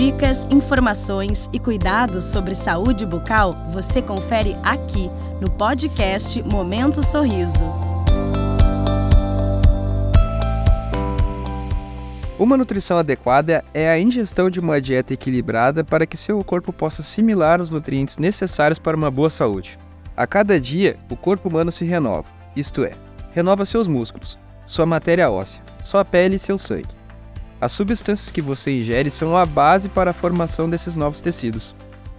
Dicas, informações e cuidados sobre saúde bucal você confere aqui no podcast Momento Sorriso. Uma nutrição adequada é a ingestão de uma dieta equilibrada para que seu corpo possa assimilar os nutrientes necessários para uma boa saúde. A cada dia, o corpo humano se renova, isto é, renova seus músculos, sua matéria óssea, sua pele e seu sangue. As substâncias que você ingere são a base para a formação desses novos tecidos.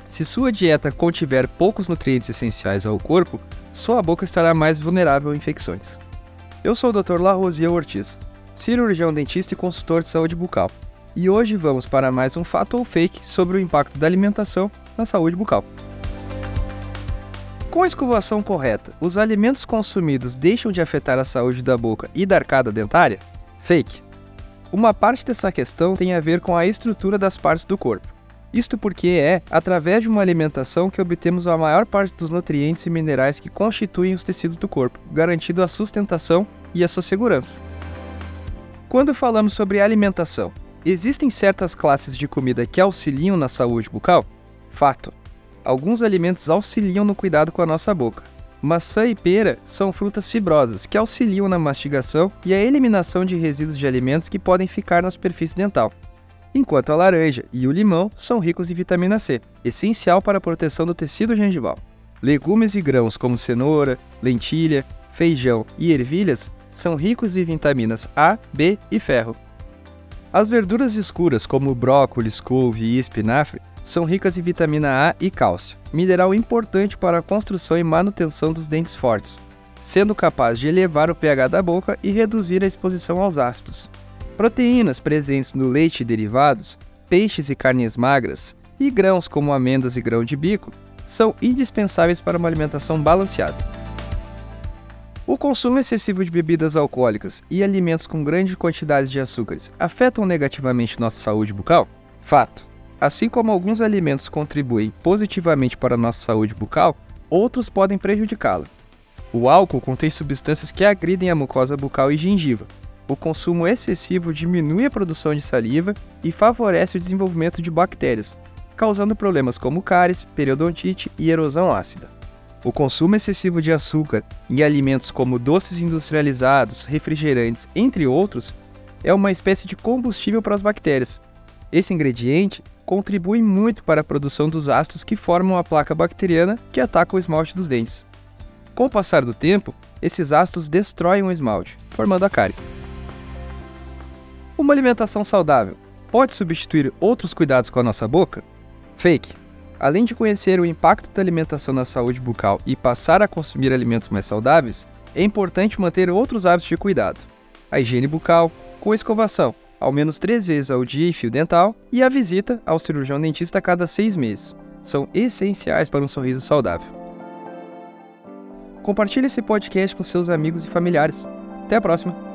Se sua dieta contiver poucos nutrientes essenciais ao corpo, sua boca estará mais vulnerável a infecções. Eu sou o Dr. Larosier Ortiz, cirurgião dentista e consultor de saúde bucal. E hoje vamos para mais um fato ou fake sobre o impacto da alimentação na saúde bucal. Com a escovação correta, os alimentos consumidos deixam de afetar a saúde da boca e da arcada dentária? Fake. Uma parte dessa questão tem a ver com a estrutura das partes do corpo. Isto porque é através de uma alimentação que obtemos a maior parte dos nutrientes e minerais que constituem os tecidos do corpo, garantindo a sustentação e a sua segurança. Quando falamos sobre alimentação, existem certas classes de comida que auxiliam na saúde bucal? Fato. Alguns alimentos auxiliam no cuidado com a nossa boca. Maçã e pera são frutas fibrosas que auxiliam na mastigação e a eliminação de resíduos de alimentos que podem ficar na superfície dental. Enquanto a laranja e o limão são ricos em vitamina C, essencial para a proteção do tecido gengival. Legumes e grãos como cenoura, lentilha, feijão e ervilhas são ricos em vitaminas A, B e ferro. As verduras escuras, como brócolis, couve e espinafre, são ricas em vitamina A e cálcio, mineral importante para a construção e manutenção dos dentes fortes, sendo capaz de elevar o pH da boca e reduzir a exposição aos ácidos. Proteínas presentes no leite e derivados, peixes e carnes magras, e grãos como amêndoas e grão de bico são indispensáveis para uma alimentação balanceada. O consumo excessivo de bebidas alcoólicas e alimentos com grandes quantidades de açúcares afetam negativamente nossa saúde bucal? Fato. Assim como alguns alimentos contribuem positivamente para a nossa saúde bucal, outros podem prejudicá-la. O álcool contém substâncias que agridem a mucosa bucal e gengiva. O consumo excessivo diminui a produção de saliva e favorece o desenvolvimento de bactérias, causando problemas como cáries, periodontite e erosão ácida. O consumo excessivo de açúcar em alimentos como doces industrializados, refrigerantes, entre outros, é uma espécie de combustível para as bactérias. Esse ingrediente contribui muito para a produção dos ácidos que formam a placa bacteriana que ataca o esmalte dos dentes. Com o passar do tempo, esses ácidos destroem o esmalte, formando a cárie. Uma alimentação saudável pode substituir outros cuidados com a nossa boca? Fake. Além de conhecer o impacto da alimentação na saúde bucal e passar a consumir alimentos mais saudáveis, é importante manter outros hábitos de cuidado. A higiene bucal, com escovação, ao menos três vezes ao dia e fio dental, e a visita ao cirurgião dentista a cada seis meses. São essenciais para um sorriso saudável. Compartilhe esse podcast com seus amigos e familiares. Até a próxima!